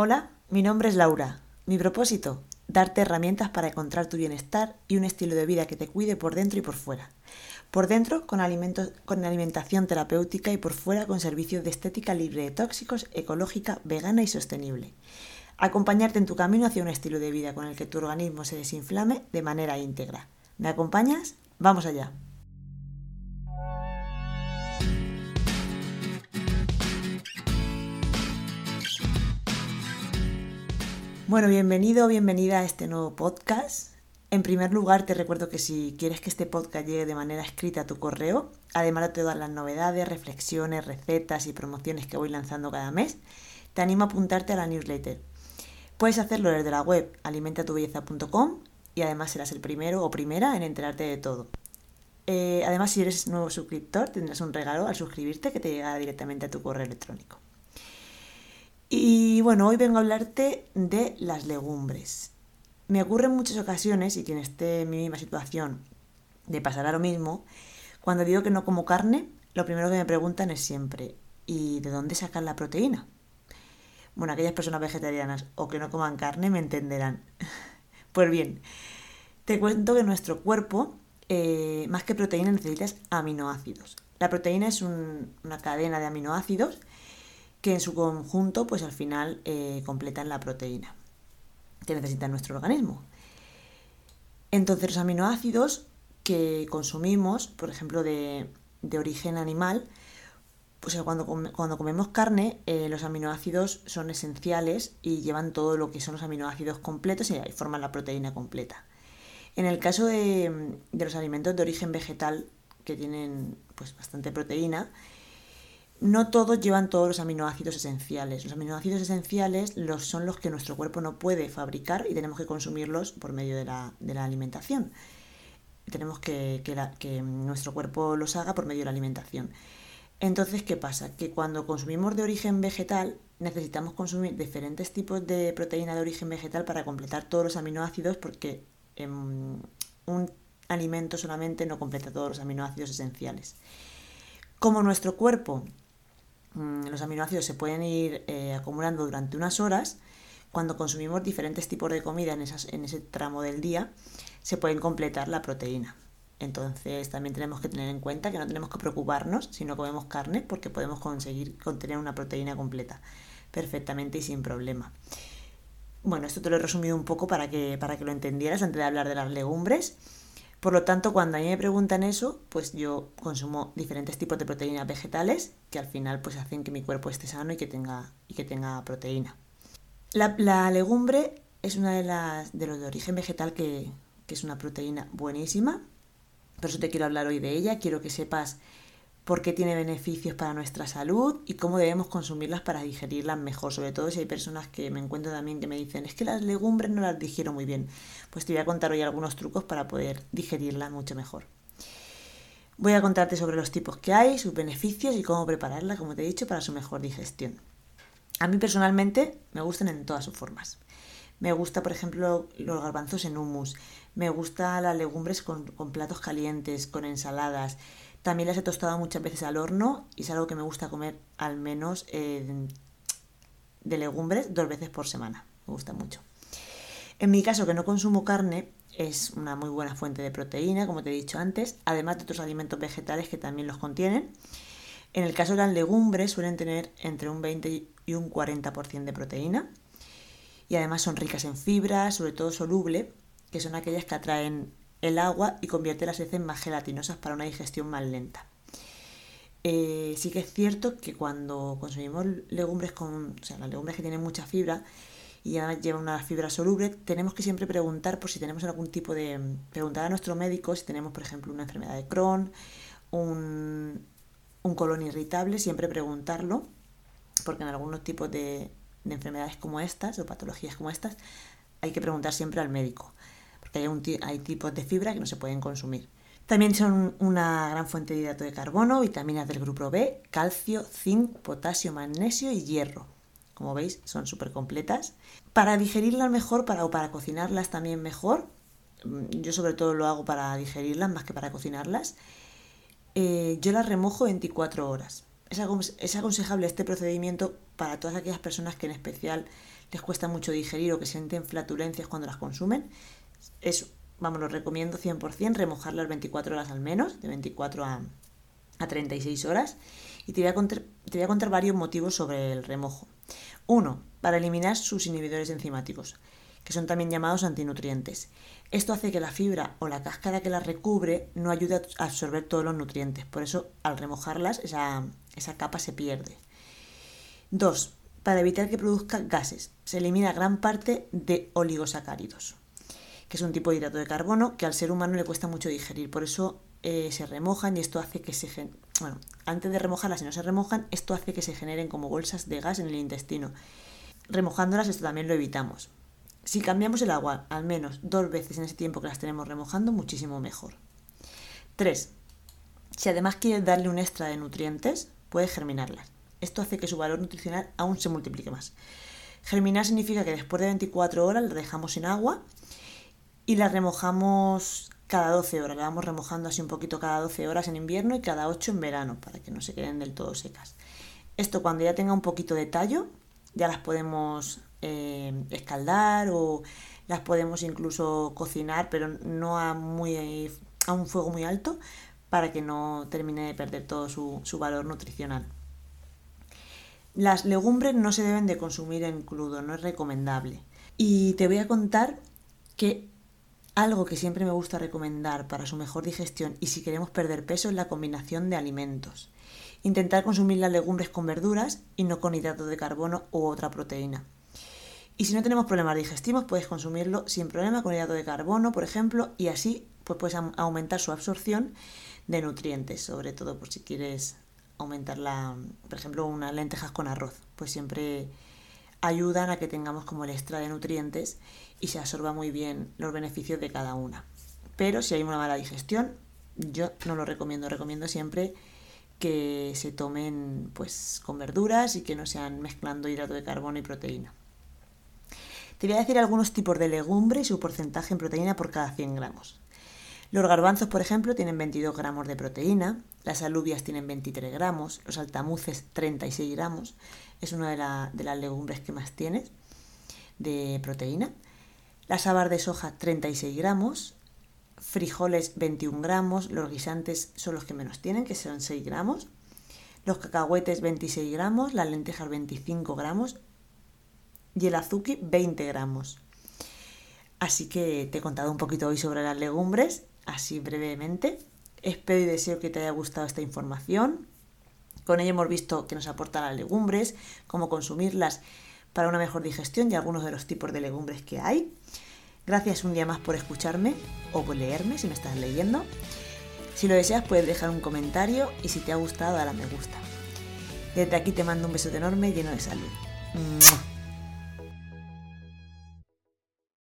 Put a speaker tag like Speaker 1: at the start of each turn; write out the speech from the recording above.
Speaker 1: Hola, mi nombre es Laura. Mi propósito, darte herramientas para encontrar tu bienestar y un estilo de vida que te cuide por dentro y por fuera. Por dentro con, con alimentación terapéutica y por fuera con servicios de estética libre de tóxicos, ecológica, vegana y sostenible. Acompañarte en tu camino hacia un estilo de vida con el que tu organismo se desinflame de manera íntegra. ¿Me acompañas? Vamos allá. Bueno, bienvenido o bienvenida a este nuevo podcast. En primer lugar, te recuerdo que si quieres que este podcast llegue de manera escrita a tu correo, además de todas las novedades, reflexiones, recetas y promociones que voy lanzando cada mes, te animo a apuntarte a la newsletter. Puedes hacerlo desde la web alimentatubelleza.com y además serás el primero o primera en enterarte de todo. Eh, además, si eres nuevo suscriptor, tendrás un regalo al suscribirte que te llegará directamente a tu correo electrónico. Y bueno, hoy vengo a hablarte de las legumbres. Me ocurre en muchas ocasiones, y quien esté en mi misma situación de pasar a lo mismo, cuando digo que no como carne, lo primero que me preguntan es siempre, ¿y de dónde sacan la proteína? Bueno, aquellas personas vegetarianas o que no coman carne me entenderán. pues bien, te cuento que nuestro cuerpo, eh, más que proteína, necesita aminoácidos. La proteína es una cadena de aminoácidos que en su conjunto, pues al final eh, completan la proteína que necesita nuestro organismo. Entonces, los aminoácidos que consumimos, por ejemplo, de, origen animal, pues cuando, cuando comemos carne, eh, los aminoácidos son esenciales y llevan todo lo que son los aminoácidos completos y forman la proteína completa. En el caso de, de los alimentos de origen vegetal, que tienen pues, bastante proteína, no todos llevan todos los aminoácidos esenciales. Los aminoácidos esenciales los, son los que nuestro cuerpo no puede fabricar y tenemos que consumirlos por medio de la, alimentación. Tenemos que, que, nuestro cuerpo los haga por medio de la alimentación. Entonces, ¿qué pasa? Que cuando consumimos de origen vegetal, necesitamos consumir diferentes tipos de proteína de origen vegetal para completar todos los aminoácidos porque un alimento solamente no completa todos los aminoácidos esenciales. Como nuestro cuerpo los aminoácidos se pueden ir eh, acumulando durante unas horas. Cuando consumimos diferentes tipos de comida en, en ese tramo del día, se pueden completar la proteína. Entonces también tenemos que tener en cuenta que no tenemos que preocuparnos si no comemos carne porque podemos conseguir contener una proteína completa perfectamente y sin problema. Bueno, esto te lo he resumido un poco para que, para que lo entendieras antes de hablar de las legumbres. Por lo tanto, cuando a mí me preguntan eso, pues yo consumo diferentes tipos de proteínas vegetales que al final pues hacen que mi cuerpo esté sano y que tenga, y que tenga proteína. La, legumbre es una de las de los de origen vegetal que, que es una proteína buenísima. Por eso te quiero hablar hoy de ella. Quiero que sepas por qué tiene beneficios para nuestra salud y cómo debemos consumirlas para digerirlas mejor. Sobre todo si hay personas que me encuentro también que me dicen es que las legumbres no las digiero muy bien. Pues te voy a contar hoy algunos trucos para poder digerirlas mucho mejor. Voy a contarte sobre los tipos que hay, sus beneficios y cómo prepararla, como te he dicho, para su mejor digestión. A mí personalmente me gustan en todas sus formas. Me gusta, por ejemplo, los garbanzos en hummus. Me gusta las legumbres con, platos calientes, con ensaladas. También las he tostado muchas veces al horno y es algo que me gusta comer al menos eh, de legumbres dos veces por semana. Me gusta mucho. En mi caso, que no consumo carne, es una muy buena fuente de proteína, como te he dicho antes, además de otros alimentos vegetales que también los contienen. En el caso de las legumbres suelen tener entre un 20 y un 40% de proteína y además son ricas en fibra, sobre todo soluble, que son aquellas que atraen el agua y convierte las heces más gelatinosas para una digestión más lenta. Eh, sí que es cierto que cuando consumimos legumbres con, o sea, las legumbres que tienen mucha fibra y además llevan una fibra soluble, tenemos que siempre preguntar por si tenemos algún tipo de, preguntar a nuestro médico si tenemos, por ejemplo, una enfermedad de Crohn, un, un colon irritable, siempre preguntarlo, porque en algunos tipos de, de enfermedades como estas o patologías como estas hay que preguntar siempre al médico hay, tipos de fibra que no se pueden consumir. También son una gran fuente de hidrato de carbono, vitaminas del grupo B, calcio, zinc, potasio, magnesio y hierro. Como veis, son súper completas. Para digerirlas mejor para, o para cocinarlas también mejor, mm, yo sobre todo lo hago para digerirlas más que para cocinarlas, eh, yo las remojo 24 horas. Es aconsejable este procedimiento para todas aquellas personas que en especial les cuesta mucho digerir o que sienten flatulencias cuando las consumen. Es, vamos, lo recomiendo 100%, remojarlas 24 horas al menos, de 24 a, a 36 horas. Y te a te voy a contar varios motivos sobre el remojo. Uno, para eliminar sus inhibidores enzimáticos, que son también llamados antinutrientes. Esto hace que la fibra o la cáscara que la recubre no ayude a absorber todos los nutrientes. Por eso, al remojarlas, esa, esa capa se pierde. 2. Para evitar que produzca gases, se elimina gran parte de oligosacáridos, que es un tipo de hidrato de carbono que al ser humano le cuesta mucho digerir. Por eso eh, se remojan y esto hace que se... Bueno, antes de remojarlas, si no se remojan, esto hace que se generen como bolsas de gas en el intestino. Remojándolas esto también lo evitamos. Si cambiamos el agua al menos dos veces en ese tiempo que las tenemos remojando, muchísimo mejor. 3. Si además quieres darle un extra de nutrientes, puedes germinarlas. Esto hace que su valor nutricional aún se multiplique más. Germinar significa que después de 24 horas la dejamos sin agua y la remojamos cada 12 horas. La vamos remojando así un poquito cada 12 horas en invierno y cada 8 en verano para que no se queden del todo secas. Esto cuando ya tenga un poquito de tallo ya las podemos eh, escaldar o las podemos incluso cocinar pero no a, muy, a un fuego muy alto para que no termine de perder todo su, su valor nutricional. Las legumbres no se deben de consumir en crudo, no es recomendable. Y te voy a contar que algo que siempre me gusta recomendar para su mejor digestión y si queremos perder peso es la combinación de alimentos. Intentar consumir las legumbres con verduras y no con hidratos de carbono u otra proteína. Y si no tenemos problemas digestivos, puedes consumirlo sin problema con hidrato de carbono, por ejemplo, y así pues puedes aumentar su absorción de nutrientes, sobre todo por si quieres aumentar la, por ejemplo, unas lentejas con arroz, pues siempre ayudan a que tengamos como el extra de nutrientes y se absorba muy bien los beneficios de cada una. Pero si hay una mala digestión, yo no lo recomiendo, recomiendo siempre que se tomen pues con verduras y que no sean mezclando hidrato de carbono y proteína. Te voy a decir algunos tipos de legumbre y su porcentaje en proteína por cada 100 gramos. Los garbanzos, por ejemplo, tienen 22 gramos de proteína, las alubias tienen 23 gramos, los altamuces 36 gramos, es una de, las legumbres que más tienes de proteína. Las habas de soja 36 gramos, frijoles 21 gramos, los guisantes son los que menos tienen, que son 6 gramos, los cacahuetes 26 gramos, las lentejas 25 gramos y el azuki 20 gramos. Así que te he contado un poquito hoy sobre las legumbres así brevemente. Espero y deseo que te haya gustado esta información. Con ello hemos visto que nos aportan las legumbres, cómo consumirlas para una mejor digestión y algunos de los tipos de legumbres que hay. Gracias un día más por escucharme o por leerme si me estás leyendo. Si lo deseas puedes dejar un comentario y si te ha gustado dale a me gusta. Desde aquí te mando un beso enorme lleno de salud.